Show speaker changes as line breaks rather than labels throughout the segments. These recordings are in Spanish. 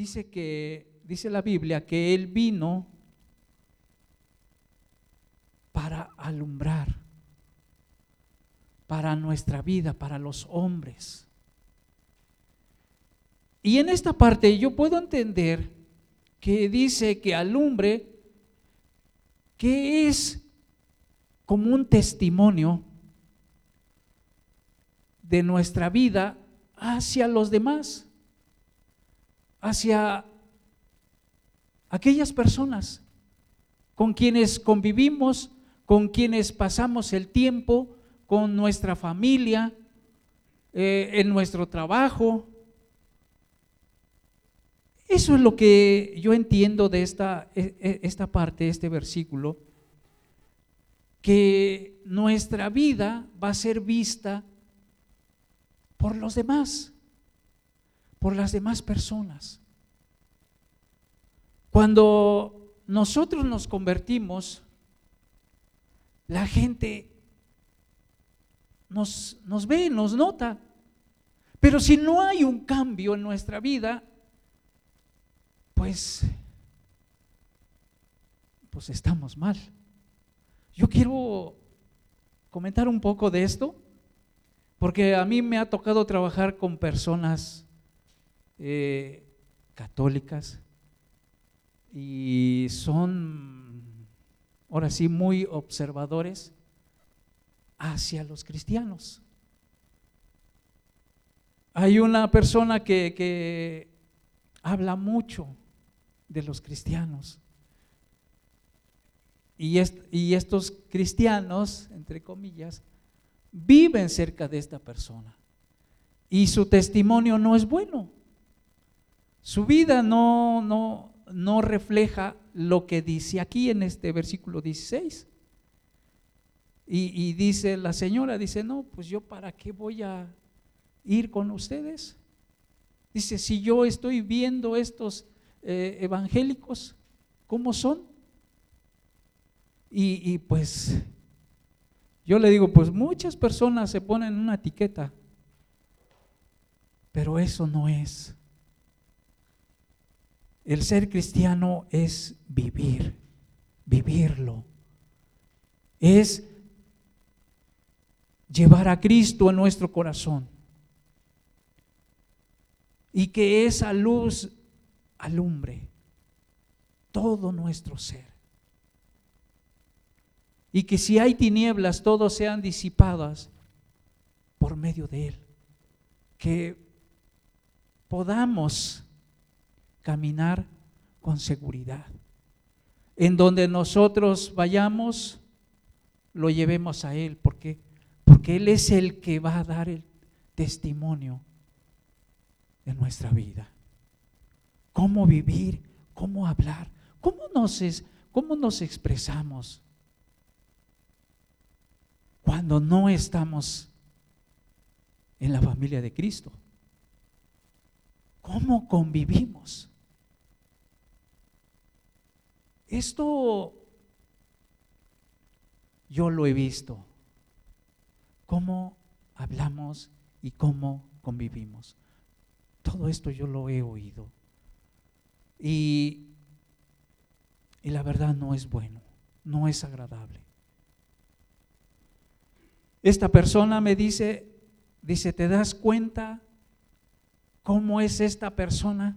dice que, dice la Biblia, que Él vino para alumbrar, para nuestra vida, para los hombres. Y en esta parte yo puedo entender que dice que alumbre, que es como un testimonio de nuestra vida hacia los demás, hacia aquellas personas con quienes convivimos, con quienes pasamos el tiempo, con nuestra familia, eh, en nuestro trabajo, eso es lo que yo entiendo de esta, e, e, esta parte, este versículo, que nuestra vida va a ser vista por los demás, por las demás personas. Cuando nosotros nos convertimos, la gente nos, nos ve, nos nota. Pero si no hay un cambio en nuestra vida, pues, pues estamos mal. Yo quiero comentar un poco de esto, porque a mí me ha tocado trabajar con personas eh, católicas y son, ahora sí, muy observadores hacia los cristianos. Hay una persona que, que habla mucho de los cristianos. Y, y estos cristianos, entre comillas, viven cerca de esta persona. Y su testimonio no es bueno. Su vida no, no, no refleja lo que dice aquí en este versículo 16. Y, y, dice la señora, dice, no, pues yo para qué voy a ir con ustedes. Dice, si yo estoy viendo estos eh, evangélicos, ¿cómo son? Y, y pues yo le digo, pues muchas personas se ponen una etiqueta, pero eso no es. El ser cristiano es vivir, vivirlo. Es llevar a Cristo en nuestro corazón. Y que esa luz alumbre todo nuestro ser. Y que si hay tinieblas, todos sean disipadas por medio de Él. Que podamos caminar con seguridad. En donde nosotros vayamos, lo llevemos a Él, porque, porque Él es el que va a dar el testimonio de nuestra vida cómo vivir, cómo hablar, cómo nos, cómo nos expresamos cuando no estamos en la familia de Cristo. ¿Cómo convivimos? Esto yo lo he visto. Cómo hablamos y cómo convivimos. Todo esto yo lo he oído. Y, y la verdad no es bueno, no es agradable. Esta persona me dice, dice, ¿te das cuenta cómo es esta persona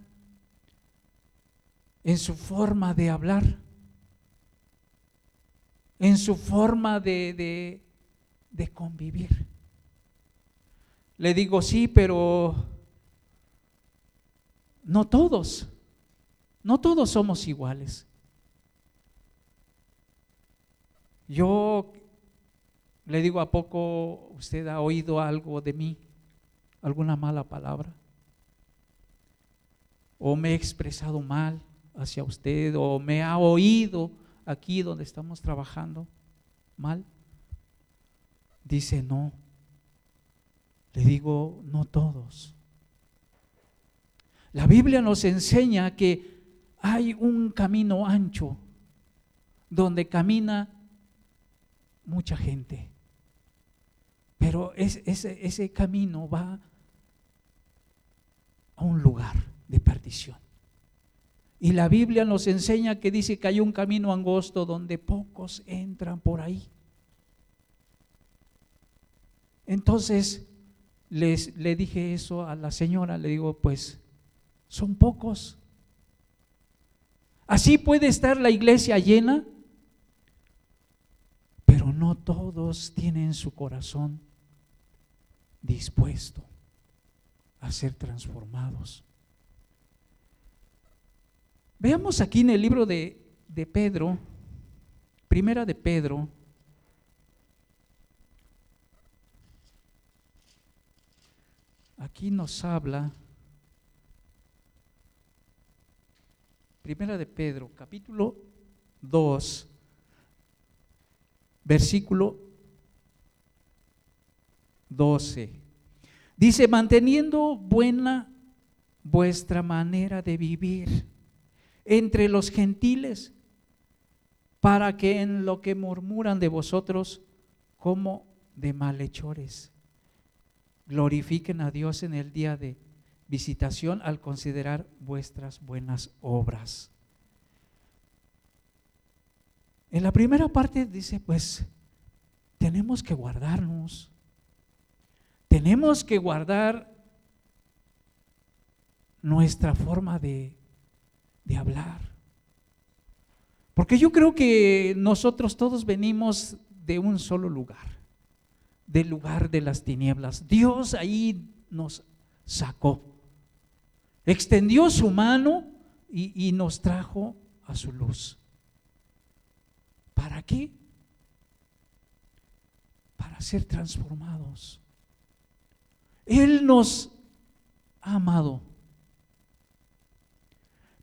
en su forma de hablar? En su forma de, de, convivir. Le digo, sí, pero no todos. No todos somos iguales. Yo le digo, ¿a poco usted ha oído algo de mí? ¿Alguna mala palabra? ¿O me he expresado mal hacia usted? ¿O me ha oído aquí donde estamos trabajando mal? Dice, no. Le digo, no todos. La Biblia nos enseña que hay un camino ancho donde camina mucha gente. Pero ese, ese camino va a un lugar de perdición. Y la Biblia nos enseña que dice que hay un camino angosto donde pocos entran por ahí. Entonces les, le dije eso a la señora, le digo, pues son pocos. Así puede estar la iglesia llena, pero no todos tienen su corazón dispuesto a ser transformados. Veamos aquí en el libro de, de Pedro, primera de Pedro, aquí nos habla, primera de Pedro, capítulo 2, versículo 12. Dice, manteniendo buena vuestra manera de vivir entre los gentiles, para que en lo que murmuran de vosotros como de malhechores, glorifiquen a Dios en el día de visitación al considerar vuestras buenas obras. En la primera parte dice, pues tenemos que guardarnos, tenemos que guardar nuestra forma de de hablar. Porque yo creo que nosotros todos venimos de un solo lugar, del lugar de las tinieblas. Dios ahí nos sacó, extendió su mano y, y nos trajo a su luz. ¿Para qué? Para ser transformados. Él nos ha amado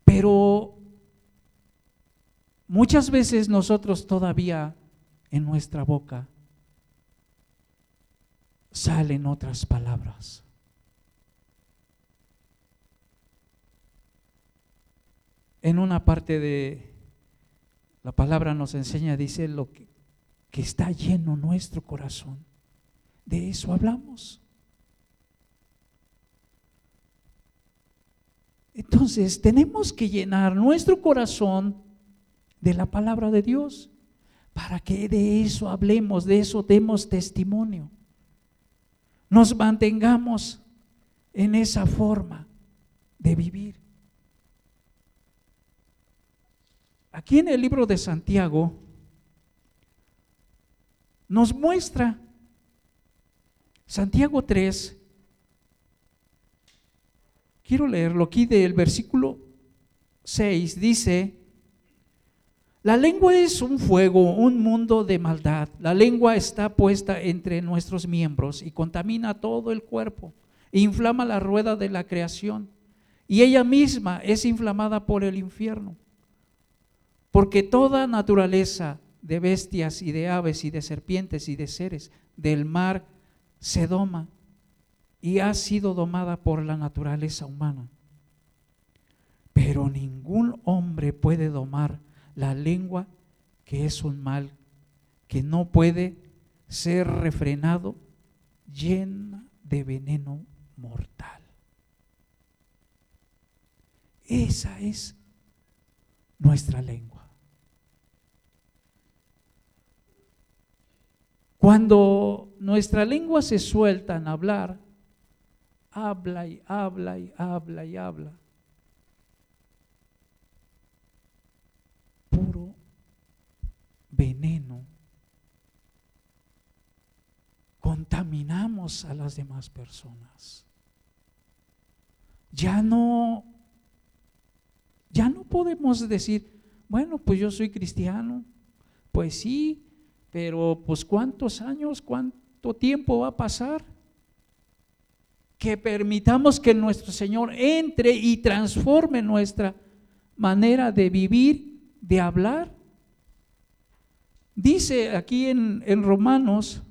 pero muchas veces nosotros todavía en nuestra boca salen otras palabras. En una parte de la palabra nos enseña, dice, lo que, que está lleno nuestro corazón. De eso hablamos. Entonces tenemos que llenar nuestro corazón de la palabra de Dios para que de eso hablemos, de eso demos testimonio. Nos mantengamos en esa forma de vivir. Aquí en el libro de Santiago nos muestra Santiago 3, Quiero leerlo aquí del versículo 6. Dice, la lengua es un fuego, un mundo de maldad. La lengua está puesta entre nuestros miembros y contamina todo el cuerpo, inflama la rueda de la creación. Y ella misma es inflamada por el infierno. Porque toda naturaleza de bestias y de aves y de serpientes y de seres del mar se doma y ha sido domada por la naturaleza humana. Pero ningún hombre puede domar la lengua, que es un mal que no puede ser refrenado, llena de veneno mortal. Esa es nuestra lengua. Cuando nuestra lengua se suelta en hablar, habla y habla y habla y habla. Puro veneno. Contaminamos a las demás personas. Ya no, ya no podemos decir, bueno, pues yo soy cristiano. Pues sí, pero pues cuántos años, cuánto tiempo va a pasar que permitamos que nuestro Señor entre y transforme nuestra manera de vivir, de hablar. Dice aquí en, en Romanos,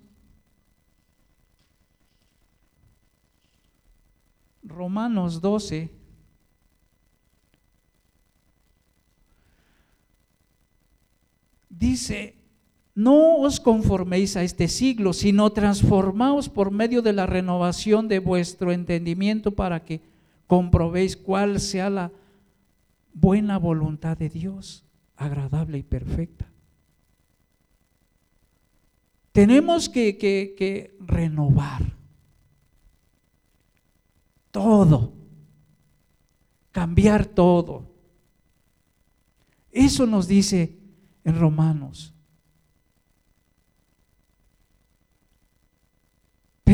Romanos 12, dice, no os conforméis a este siglo, sino transformaos por medio de la renovación de vuestro entendimiento para que comprobéis cuál sea la buena voluntad de Dios, agradable y perfecta. Tenemos que, que renovar todo, cambiar todo. Eso nos dice en Romanos.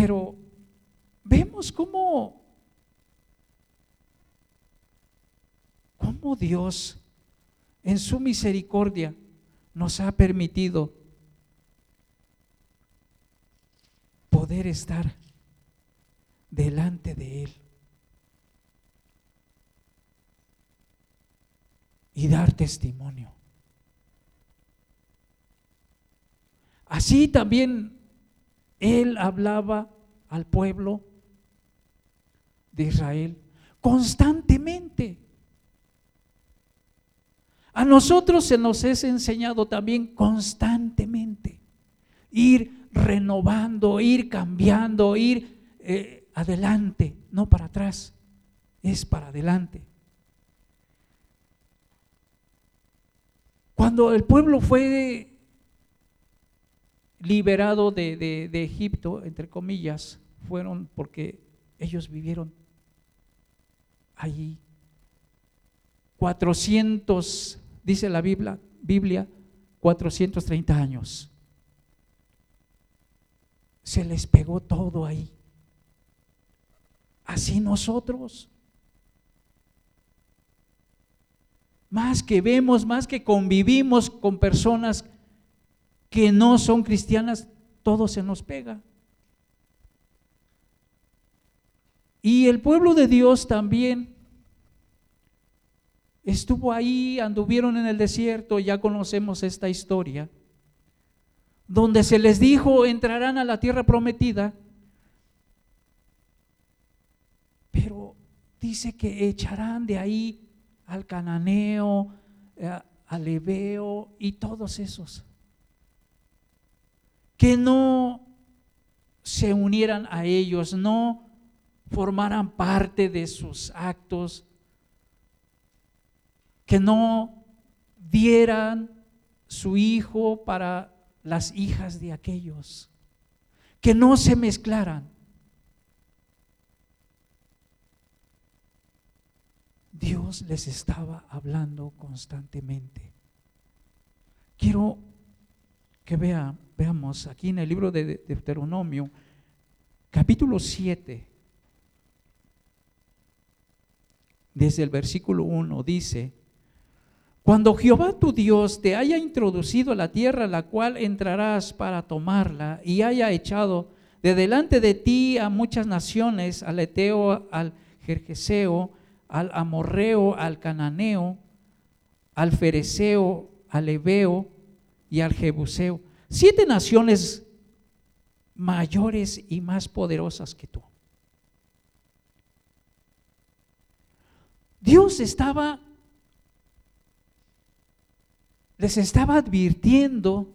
Pero vemos cómo, cómo Dios en su misericordia nos ha permitido poder estar delante de Él y dar testimonio. Así también Él hablaba al pueblo de Israel constantemente. A nosotros se nos es enseñado también constantemente ir renovando, ir cambiando, ir eh, adelante, no para atrás, es para adelante. Cuando el pueblo fue liberado de, de Egipto, entre comillas, fueron porque ellos vivieron allí 400, dice la Biblia, Biblia 430 años. Se les pegó todo ahí. Así nosotros. Más que vemos, más que convivimos con personas que no son cristianas, todo se nos pega. Y el pueblo de Dios también estuvo ahí, anduvieron en el desierto, ya conocemos esta historia, donde se les dijo entrarán a la tierra prometida, pero dice que echarán de ahí al cananeo, eh, al ebeo y todos esos, que no se unieran a ellos, no formaran parte de sus actos, que no dieran su hijo para las hijas de aquellos, que no se mezclaran. Dios les estaba hablando constantemente. Quiero que vea, veamos aquí en el libro de Deuteronomio, capítulo 7, desde el versículo 1 dice, cuando Jehová tu Dios te haya introducido a la tierra la cual entrarás para tomarla y haya echado de delante de ti a muchas naciones, al Eteo, al Jerjeseo, al Amorreo, al Cananeo, al Fereceo, al Ebeo y al Jebuseo. Siete naciones mayores y más poderosas que tú. Dios estaba, les estaba advirtiendo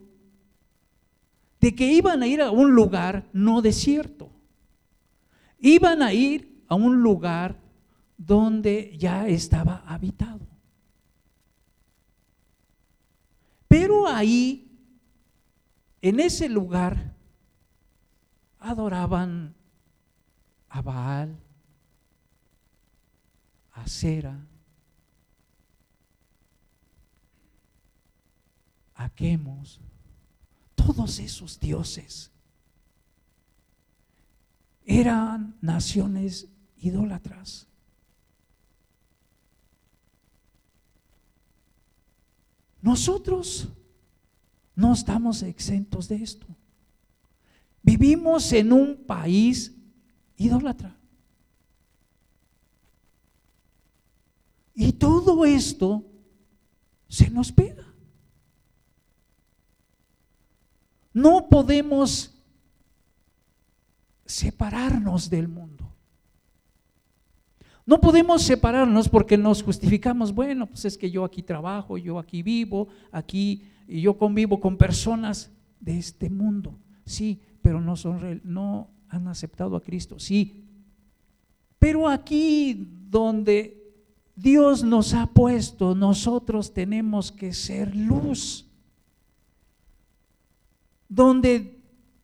de que iban a ir a un lugar no desierto. Iban a ir a un lugar donde ya estaba habitado. Pero ahí, en ese lugar, adoraban a Baal, a Cera, a Quemos, todos esos dioses eran naciones idólatras. Nosotros no estamos exentos de esto. Vivimos en un país idólatra. Y todo esto se nos pega. No podemos separarnos del mundo. No podemos separarnos porque nos justificamos, bueno, pues es que yo aquí trabajo, yo aquí vivo, aquí y yo convivo con personas de este mundo. Sí, pero no son no han aceptado a Cristo. Sí. Pero aquí donde Dios nos ha puesto, nosotros tenemos que ser luz. Donde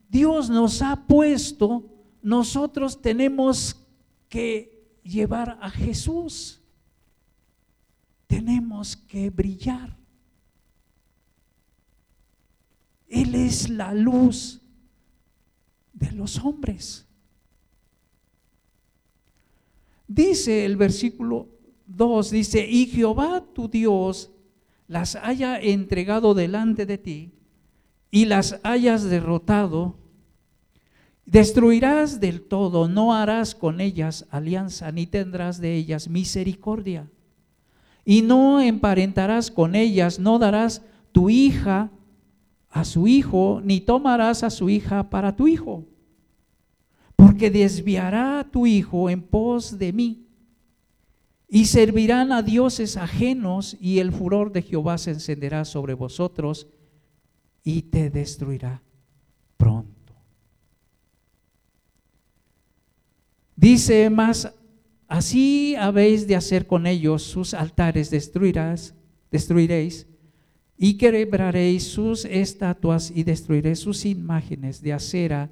Dios nos ha puesto, nosotros tenemos que llevar a Jesús. Tenemos que brillar. Él es la luz de los hombres. Dice el versículo 2, dice, y Jehová tu Dios las haya entregado delante de ti y las hayas derrotado, destruirás del todo, no harás con ellas alianza, ni tendrás de ellas misericordia. Y no emparentarás con ellas, no darás tu hija a su hijo, ni tomarás a su hija para tu hijo, porque desviará a tu hijo en pos de mí. Y servirán a dioses ajenos, y el furor de Jehová se encenderá sobre vosotros y te destruirá pronto. Dice más, así habéis de hacer con ellos sus altares, destruirás, destruiréis y quebraréis sus estatuas y destruiréis sus imágenes de acera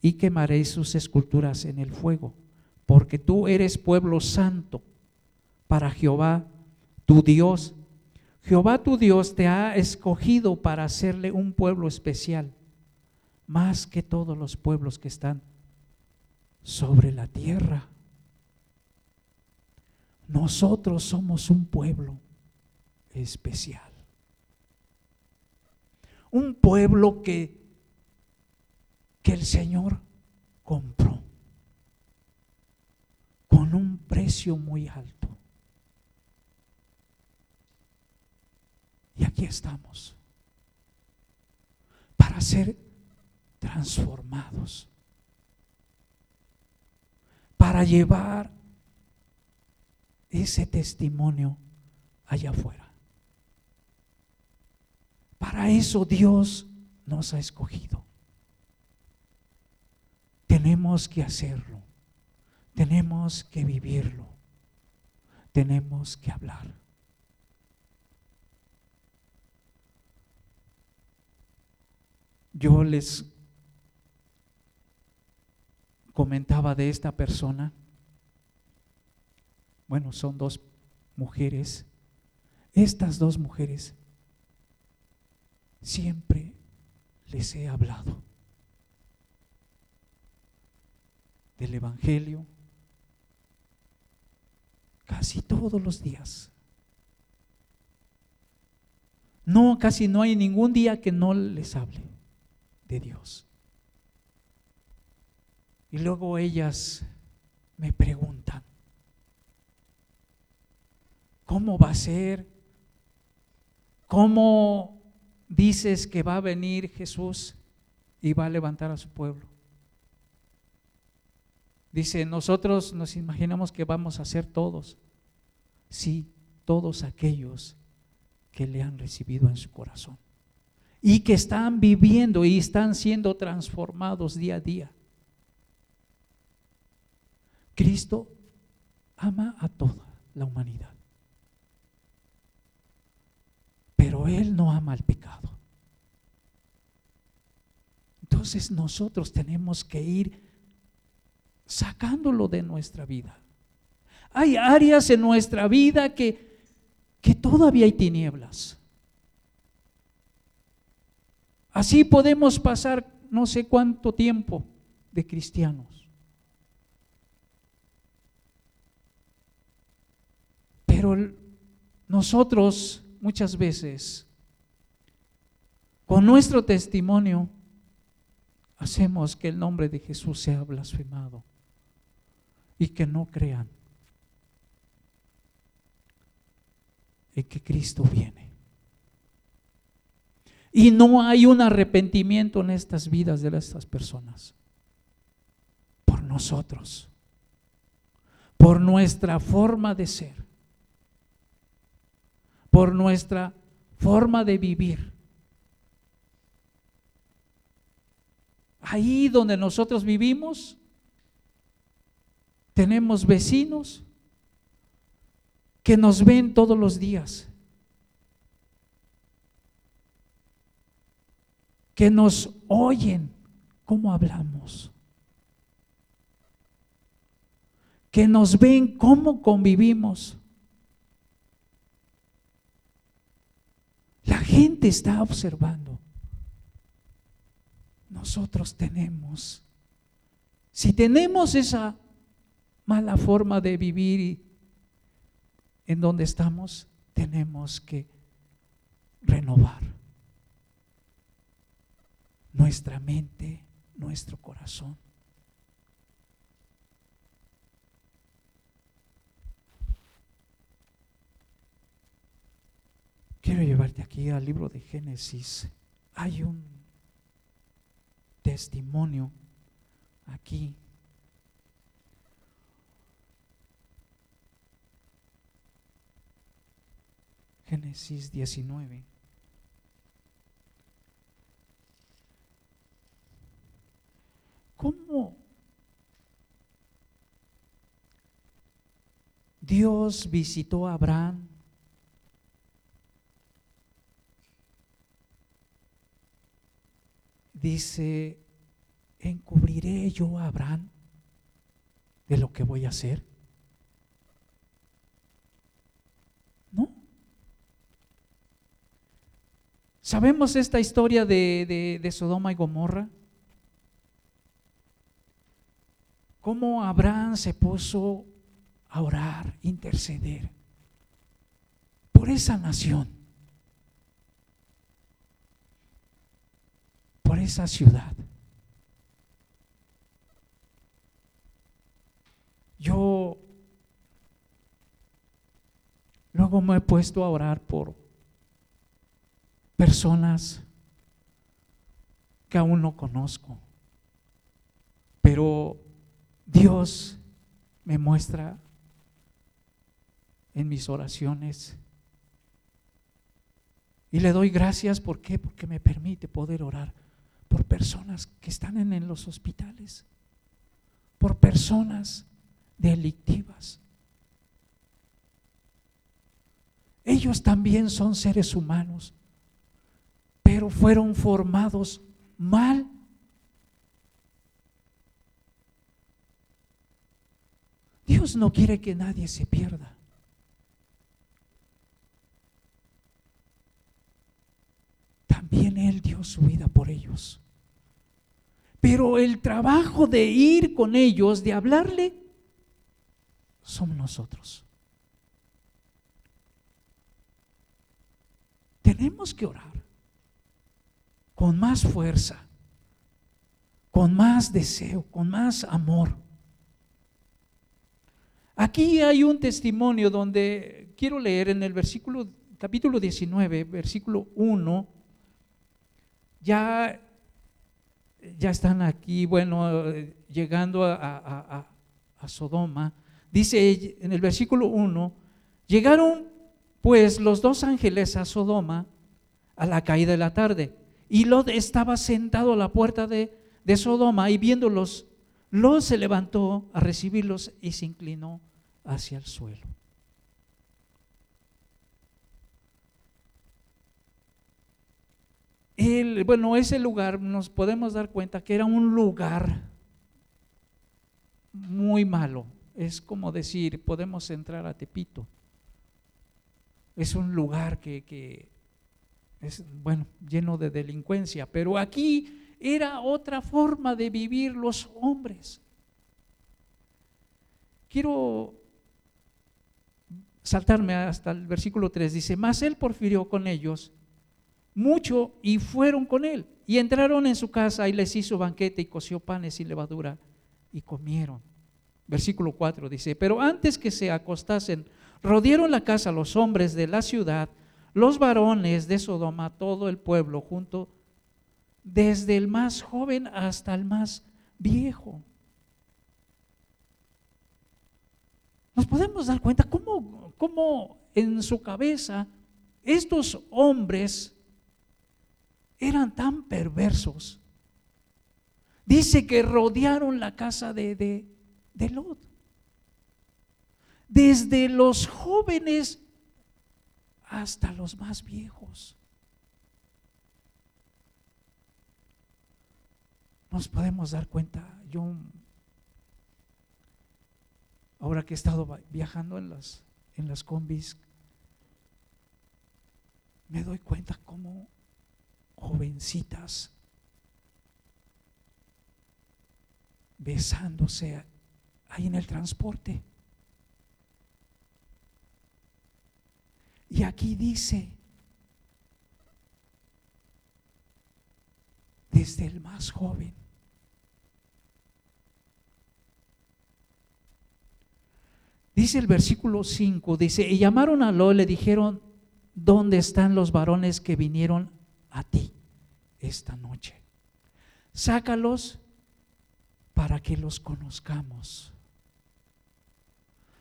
y quemaréis sus esculturas en el fuego, porque tú eres pueblo santo para Jehová, tu Dios. Jehová tu Dios te ha escogido para hacerle un pueblo especial, más que todos los pueblos que están sobre la tierra. Nosotros somos un pueblo especial un pueblo que, que el Señor compró con un precio muy alto. Y aquí estamos para ser transformados, para llevar ese testimonio allá afuera. Para eso Dios nos ha escogido. Tenemos que hacerlo. Tenemos que vivirlo. Tenemos que hablar. Yo les comentaba de esta persona. Bueno, son dos mujeres. Estas dos mujeres siempre les he hablado del Evangelio casi todos los días. No, casi no hay ningún día que no les hable de Dios. Y luego ellas me preguntan, ¿cómo va a ser? ¿Cómo dices que va a venir Jesús y va a levantar a su pueblo. Dice, nosotros nos imaginamos que vamos a ser todos. Sí, todos aquellos que le han recibido en su corazón y que están viviendo y están siendo transformados día a día. Cristo ama a toda la humanidad. Pero Él no ama el pecado. Entonces nosotros tenemos que ir sacándolo de nuestra vida. Hay áreas en nuestra vida que, que todavía hay tinieblas. Así podemos pasar no sé cuánto tiempo de cristianos. Pero nosotros muchas veces, con nuestro testimonio, hacemos que el nombre de Jesús sea blasfemado y que no crean en que Cristo viene. Y no hay un arrepentimiento en estas vidas de estas personas. Por nosotros. Por nuestra forma de ser por nuestra forma de vivir. Ahí donde nosotros vivimos, tenemos vecinos que nos ven todos los días, que nos oyen cómo hablamos, que nos ven cómo convivimos. La gente está observando. Nosotros tenemos, si tenemos esa mala forma de vivir en donde estamos, tenemos que renovar nuestra mente, nuestro corazón. Quiero llevarte aquí al libro de Génesis. Hay un testimonio aquí. Génesis 19. ¿Cómo Dios visitó a Abraham? Dice, encubriré yo a Abraham de lo que voy a hacer. ¿No? ¿Sabemos esta historia de, de Sodoma y Gomorra? cómo Abraham se puso a orar, interceder por esa nación, por esa ciudad. Yo luego me he puesto a orar por personas que aún no conozco, pero Dios me muestra en mis oraciones. Y le doy gracias, ¿por qué? Porque me permite poder orar personas que están en, los hospitales, por personas delictivas. Ellos también son seres humanos, pero fueron formados mal Dios no quiere que nadie se pierda. También Él dio su vida por ellos. Pero el trabajo de ir con ellos, de hablarle, somos nosotros. Tenemos que orar con más fuerza, con más deseo, con más amor. Aquí hay un testimonio donde quiero leer en el versículo, capítulo 19, versículo 1, ya, ya están aquí, bueno, llegando a, a Sodoma. Dice en el versículo 1, llegaron pues los dos ángeles a Sodoma a la caída de la tarde. Y Lot estaba sentado a la puerta de, de Sodoma y viéndolos Lot se levantó a recibirlos y se inclinó hacia el suelo. El, bueno, ese lugar nos podemos dar cuenta que era un lugar muy malo. Es como decir, podemos entrar a Tepito. Es un lugar que, que es, bueno, lleno de delincuencia, pero aquí era otra forma de vivir los hombres. Quiero saltarme hasta el versículo 3. Dice, mas él porfirió con ellos mucho y fueron con él. Y entraron en su casa y les hizo banquete y coció panes y levadura y comieron. Versículo 4 dice, pero antes que se acostasen, rodearon la casa los hombres de la ciudad, los varones de Sodoma, todo el pueblo junto desde el más joven hasta el más viejo. Nos podemos dar cuenta cómo, cómo en su cabeza estos hombres eran tan perversos. Dice que rodearon la casa de, de, de Lot. desde los jóvenes hasta los más viejos. Nos podemos dar cuenta, yo ahora que he estado viajando en las, en las combis, me doy cuenta cómo jovencitas besándose ahí en el transporte. Y aquí dice, desde el más joven. Dice el versículo 5, dice, y llamaron a Lo, le dijeron, ¿dónde están los varones que vinieron a ti esta noche? Sácalos para que los conozcamos.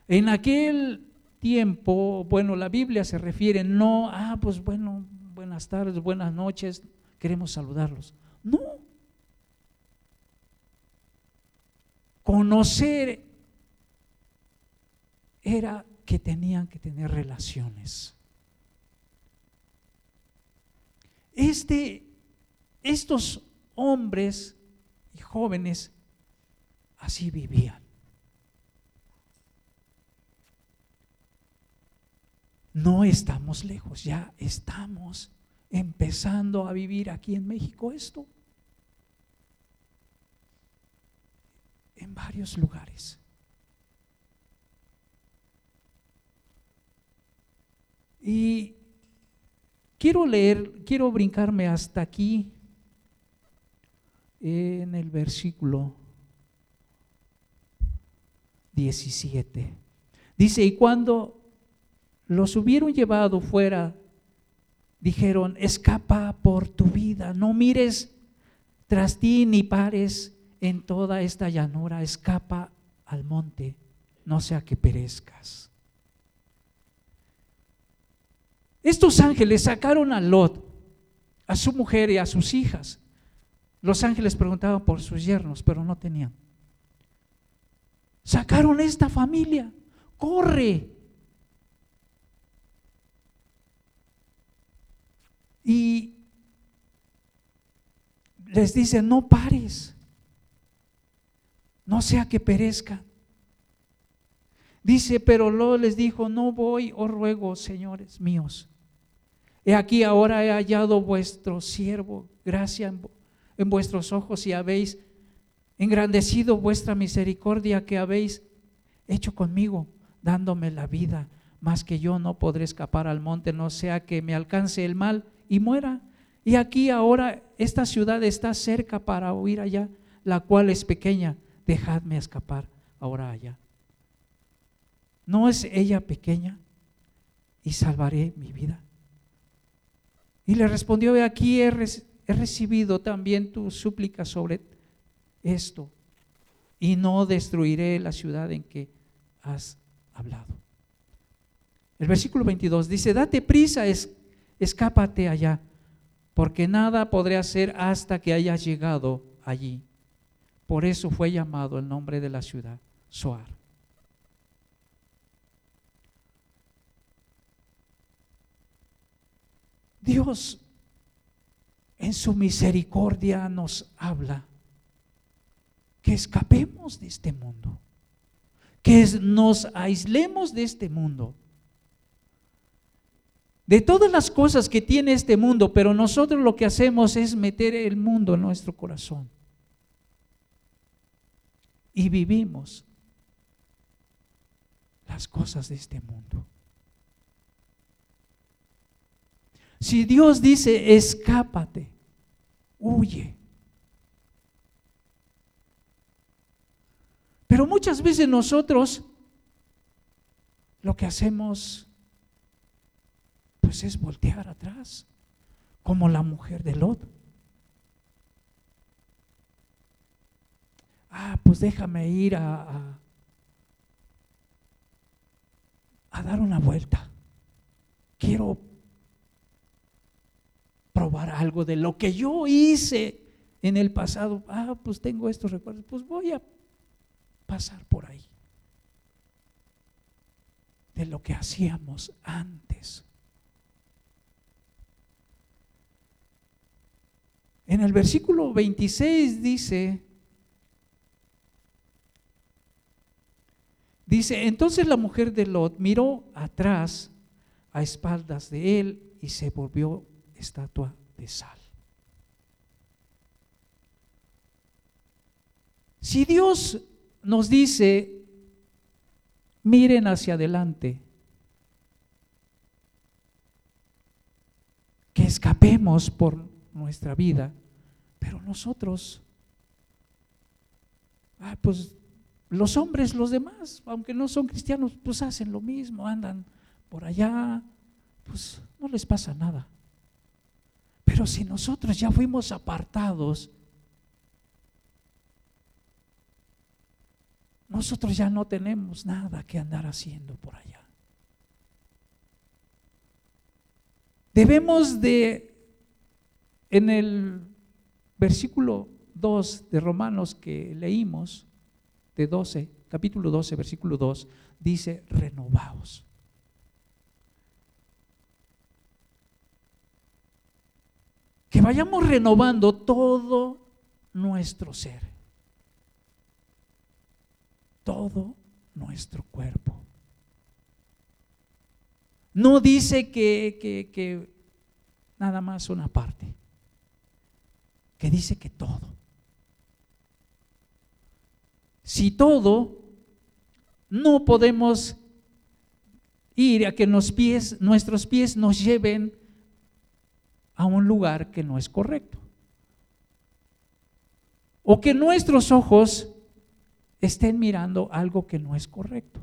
En aquel tiempo, bueno, la Biblia se refiere no, ah, pues bueno, buenas tardes, buenas noches, queremos saludarlos. No. Conocer era que tenían que tener relaciones. Este, estos hombres y jóvenes así vivían. No estamos lejos, ya estamos empezando a vivir aquí en México esto. En varios lugares. Y quiero leer, quiero brincarme hasta aquí en el versículo 17. Dice, y cuando los hubieron llevado fuera, dijeron, escapa por tu vida, no mires tras ti ni pares en toda esta llanura, escapa al monte, no sea que perezcas. Estos ángeles sacaron a Lot, a su mujer y a sus hijas. Los ángeles preguntaban por sus yernos, pero no tenían. Sacaron esta familia, corre. Y les dice, no pares, no sea que perezca. Dice, pero lo les dijo, no voy, os ruego, señores míos. He aquí ahora he hallado vuestro siervo, gracia en, en vuestros ojos y habéis engrandecido vuestra misericordia que habéis hecho conmigo, dándome la vida, más que yo no podré escapar al monte, no sea que me alcance el mal y muera. Y aquí ahora esta ciudad está cerca para huir allá, la cual es pequeña, dejadme escapar ahora allá. ¿No es ella pequeña? Y salvaré mi vida. Y le respondió, aquí he, he recibido también tu súplica sobre esto y no destruiré la ciudad en que has hablado. El versículo 22 dice, date prisa, escápate allá, porque nada podré hacer hasta que hayas llegado allí. Por eso fue llamado el nombre de la ciudad, Soar. Dios en su misericordia nos habla que escapemos de este mundo, que nos aislemos de este mundo, de todas las cosas que tiene este mundo, pero nosotros lo que hacemos es meter el mundo en nuestro corazón. Y vivimos las cosas de este mundo. Si Dios dice, escápate, huye, Pero muchas veces nosotros lo que hacemos pues es voltear atrás, como la mujer de Lot. Ah, pues déjame ir a, a, a dar una vuelta. Quiero probar algo de lo que yo hice en el pasado. Ah, pues tengo estos recuerdos. Pues voy a pasar por ahí. de lo que hacíamos antes. En el versículo 26 dice, dice, entonces la mujer de Lot miró atrás a espaldas de él y se volvió estatua de sal. Si Dios nos dice, miren hacia adelante, que escapemos por nuestra vida, pero nosotros, ah, pues los hombres, los demás, aunque no son cristianos, pues hacen lo mismo, andan por allá, pues no les pasa nada. Pero si nosotros ya fuimos apartados, nosotros ya no tenemos nada que andar haciendo por allá. Debemos de, en el versículo 2 de Romanos que leímos, de 12, capítulo 12, versículo 2, dice, renovaos. Que vayamos renovando todo nuestro ser todo nuestro cuerpo. No dice que, que, nada más una parte, que dice que todo. Si todo, no podemos ir a que nuestros pies nos lleven a un lugar que no es correcto. O que nuestros ojos estén mirando algo que no es correcto.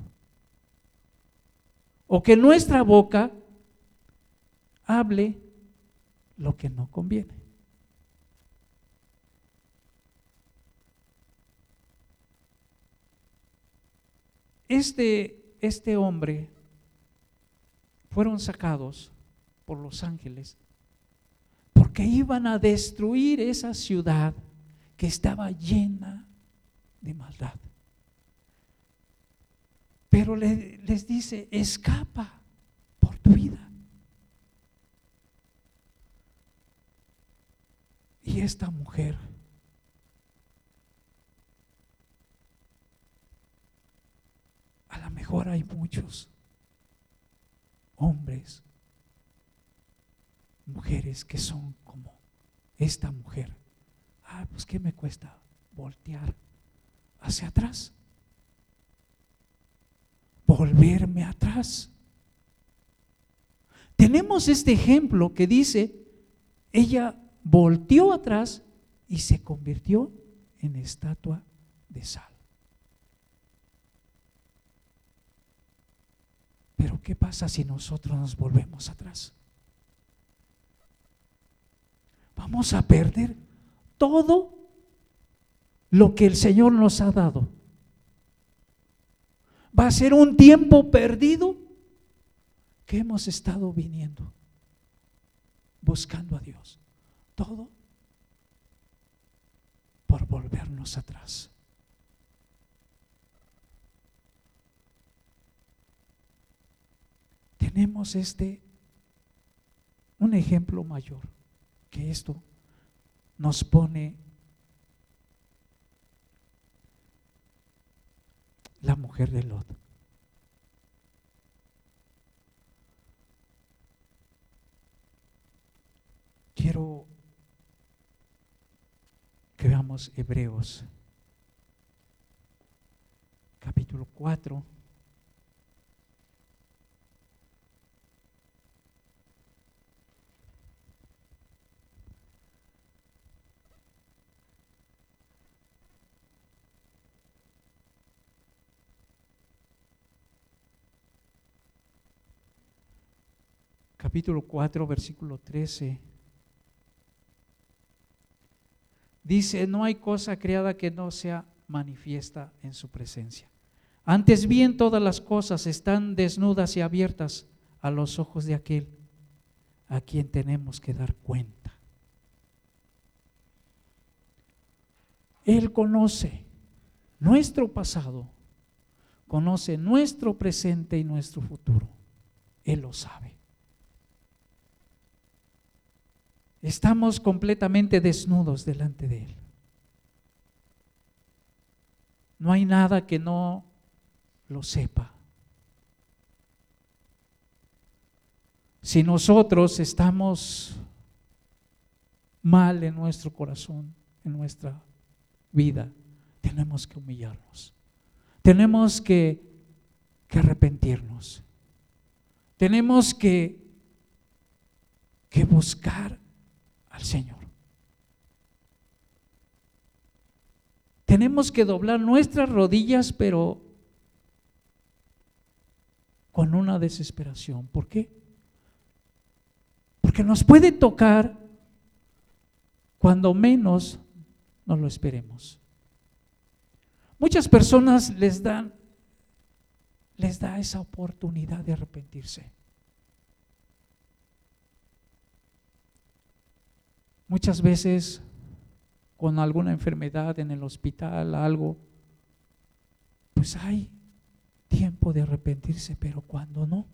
O que nuestra boca hable lo que no conviene. Este, este hombre fueron sacados por los ángeles porque iban a destruir esa ciudad que estaba llena de maldad. Pero les dice, escapa por tu vida. Y esta mujer a lo mejor hay muchos hombres, mujeres que son como esta mujer. Ah, pues ¿qué me cuesta voltear hacia atrás? volverme atrás. Tenemos este ejemplo que dice, ella volteó atrás y se convirtió en estatua de sal. Pero ¿qué pasa si nosotros nos volvemos atrás? Vamos a perder todo lo que el Señor nos ha dado va a ser un tiempo perdido que hemos estado viniendo, buscando a Dios. Todo por volvernos atrás. Tenemos este, un ejemplo mayor, que esto nos pone la mujer de Lot. Quiero que veamos Hebreos capítulo 4. Capítulo 4, versículo 13. Dice, no hay cosa creada que no sea manifiesta en su presencia. Antes bien todas las cosas están desnudas y abiertas a los ojos de aquel a quien tenemos que dar cuenta. Él conoce nuestro pasado, conoce nuestro presente y nuestro futuro. Él lo sabe. Estamos completamente desnudos delante de Él. No hay nada que no lo sepa. Si nosotros estamos mal en nuestro corazón, en nuestra vida, tenemos que humillarnos. Tenemos que, que arrepentirnos. Tenemos que, que buscar al Señor. Tenemos que doblar nuestras rodillas, pero con una desesperación. ¿Por qué? Porque nos puede tocar cuando menos nos lo esperemos. Muchas personas les dan les da esa oportunidad de arrepentirse. Muchas veces con alguna enfermedad en el hospital, algo, pues hay tiempo de arrepentirse, pero cuando no,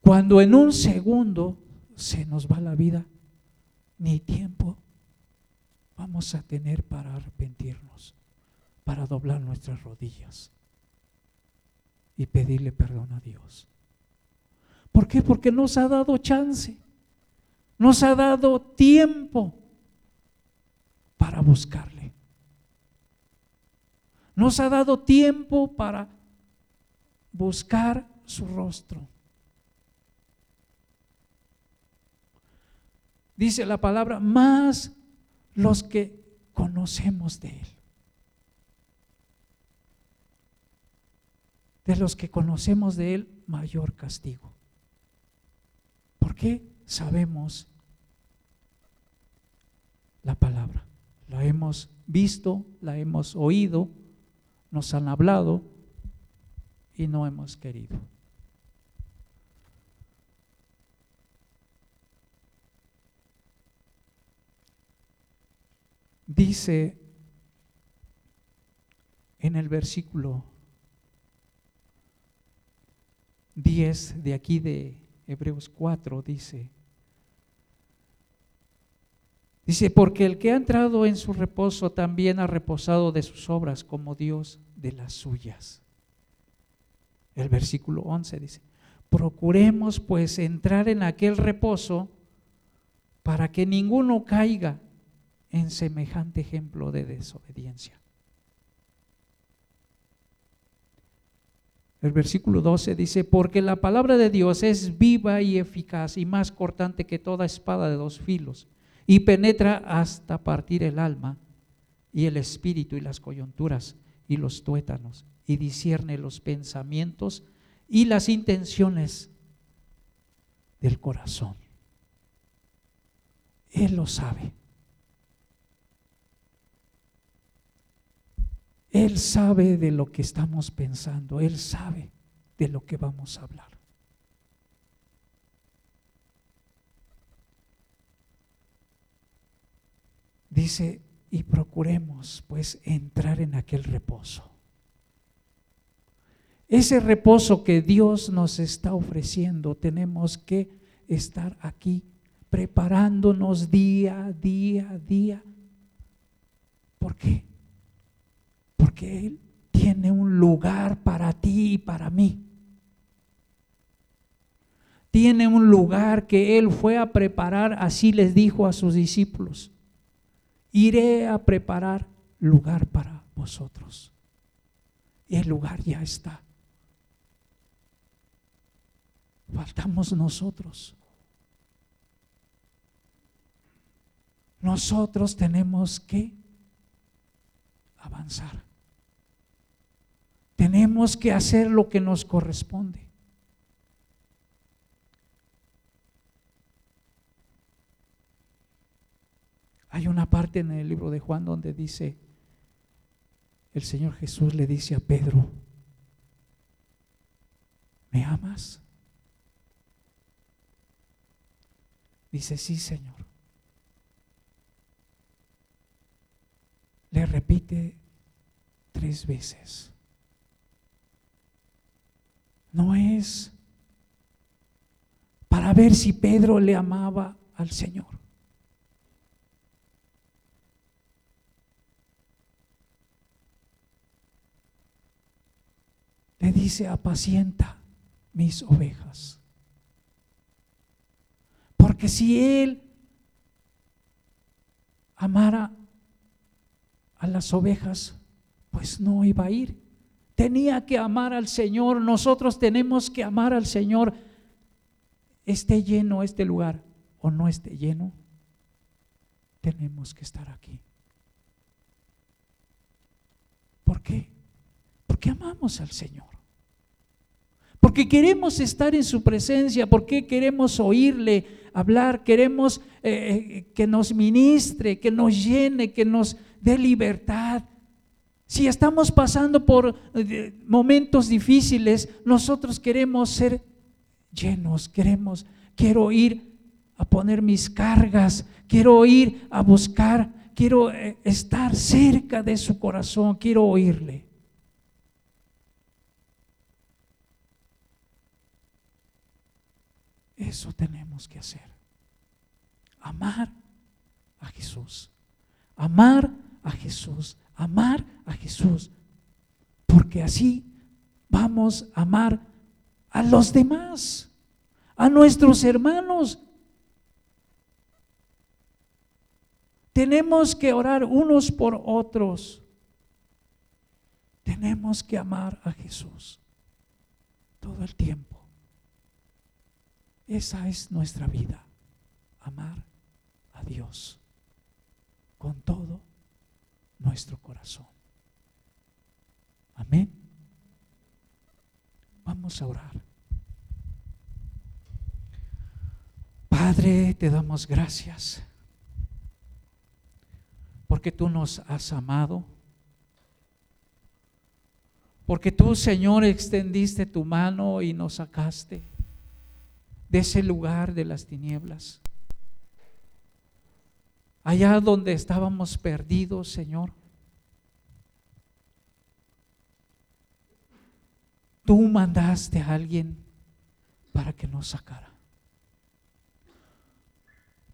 cuando en un segundo se nos va la vida, ni tiempo vamos a tener para arrepentirnos, para doblar nuestras rodillas y pedirle perdón a Dios. ¿Por qué? Porque nos ha dado chance, nos ha dado tiempo para buscarle. Nos ha dado tiempo para buscar su rostro. Dice la palabra, más los que conocemos de Él. De los que conocemos de Él, mayor castigo. ¿Por qué? Sabemos la palabra. La hemos visto, la hemos oído, nos han hablado y no hemos querido. Dice en el versículo 10 de aquí de Hebreos 4, dice, dice, porque el que ha entrado en su reposo también ha reposado de sus obras como Dios de las suyas. El versículo 11 dice, procuremos pues entrar en aquel reposo para que ninguno caiga en semejante ejemplo de desobediencia. El versículo 12 dice, porque la palabra de Dios es viva y eficaz y más cortante que toda espada de dos filos y penetra hasta partir el alma y el espíritu y las coyunturas y los tuétanos y discierne los pensamientos y las intenciones del corazón. Él lo sabe. Él sabe de lo que estamos pensando, Él sabe de lo que vamos a hablar. Dice, y procuremos pues entrar en aquel reposo. Ese reposo que Dios nos está ofreciendo, tenemos que estar aquí preparándonos día día día. ¿Por qué? Porque Él tiene un lugar para ti y para mí. Tiene un lugar que Él fue a preparar, así les dijo a sus discípulos. Iré a preparar lugar para vosotros. Y el lugar ya está. Faltamos nosotros. Nosotros tenemos que avanzar. Tenemos que hacer lo que nos corresponde. Hay una parte en el libro de Juan donde dice, el Señor Jesús le dice a Pedro, ¿me amas? Dice, sí, Señor. Le repite tres veces. No es para ver si Pedro le amaba al Señor. Le dice, apacienta mis ovejas. Porque si él amara a las ovejas, pues no iba a ir. Tenía que amar al Señor. Nosotros tenemos que amar al Señor. Esté lleno este lugar o no esté lleno, tenemos que estar aquí. ¿Por qué? Porque amamos al Señor. Porque queremos estar en su presencia, porque queremos oírle hablar, queremos eh, eh, que nos ministre, que nos llene, que nos dé libertad. Si estamos pasando por eh, momentos difíciles, nosotros queremos ser llenos, queremos, quiero ir a poner mis cargas, quiero ir a buscar, quiero estar cerca de su corazón, quiero oírle. Eso tenemos que hacer. Amar a Jesús. Amar a Jesús. Amar a Jesús. Porque así vamos a amar a los demás, a nuestros hermanos. Tenemos que orar unos por otros. Tenemos que amar a Jesús todo el tiempo. Esa es nuestra vida, amar a Dios con todo nuestro corazón. Amén. Vamos a orar. Padre, te damos gracias porque tú nos has amado. Porque tú, Señor, extendiste tu mano y nos sacaste de ese lugar de las tinieblas. Allá donde estábamos perdidos, Señor. Tú mandaste a alguien para que nos sacara.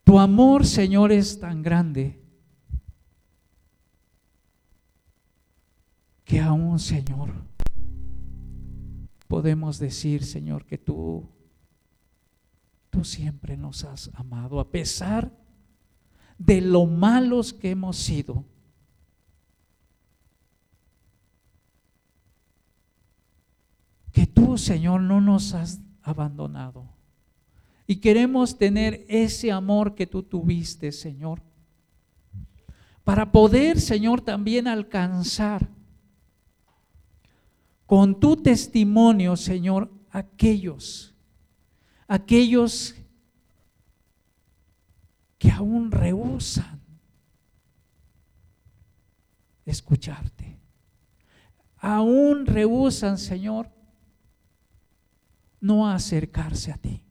Tu amor, Señor, es tan grande que aún, Señor, podemos decir, Señor, que tú tú siempre nos has amado a pesar de lo malos que hemos sido. Que tú, Señor, no nos has abandonado. Y queremos tener ese amor que tú tuviste, Señor. Para poder, Señor, también alcanzar con tu testimonio, Señor, aquellos aquellos que aún rehusan escucharte. Aún rehusan, Señor, no acercarse a ti.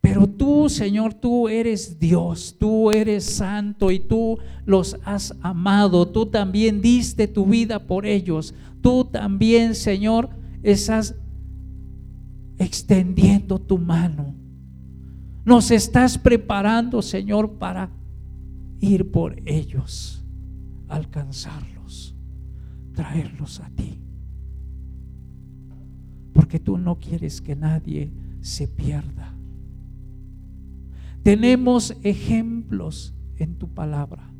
Pero tú, Señor, tú eres Dios, tú eres santo y tú los has amado. Tú también diste tu vida por ellos. Tú también, Señor, esas extendiendo tu mano. Nos estás preparando, Señor, para ir por ellos, alcanzarlos, traerlos a ti. Porque tú no quieres que nadie se pierda. Tenemos ejemplos en tu palabra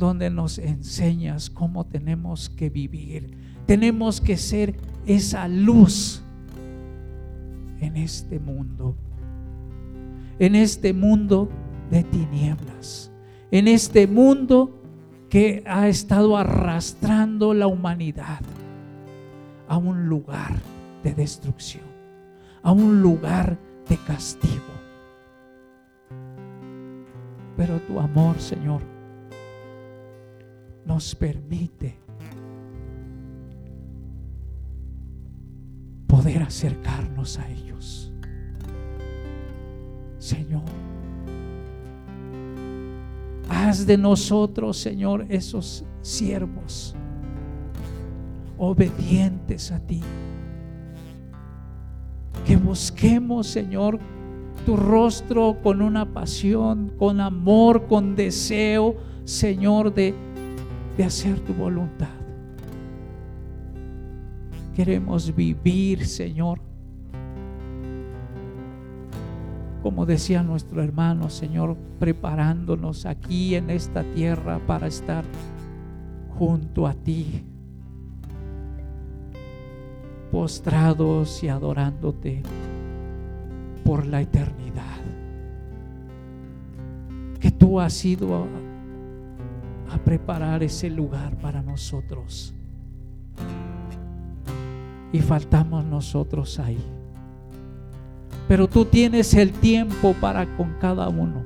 donde nos enseñas cómo tenemos que vivir. Tenemos que ser esa luz en este mundo, en este mundo de tinieblas, en este mundo que ha estado arrastrando la humanidad a un lugar de destrucción, a un lugar de castigo. Pero tu amor, Señor, nos permite acercarnos a ellos. Señor, Haz de nosotros, Señor, esos siervos obedientes a ti. Que busquemos, Señor, tu rostro con una pasión, con amor, con deseo, Señor, de, de hacer tu voluntad. Queremos vivir, Señor, como decía nuestro hermano, Señor, preparándonos aquí en esta tierra para estar junto a ti, postrados y adorándote por la eternidad. Que tú has ido a, a preparar ese lugar para nosotros. Y faltamos nosotros ahí pero tú tienes el tiempo para con cada uno.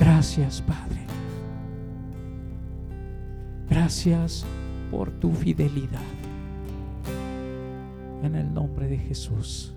Gracias, Padre. Gracias por tu fidelidad. En el nombre de Jesús.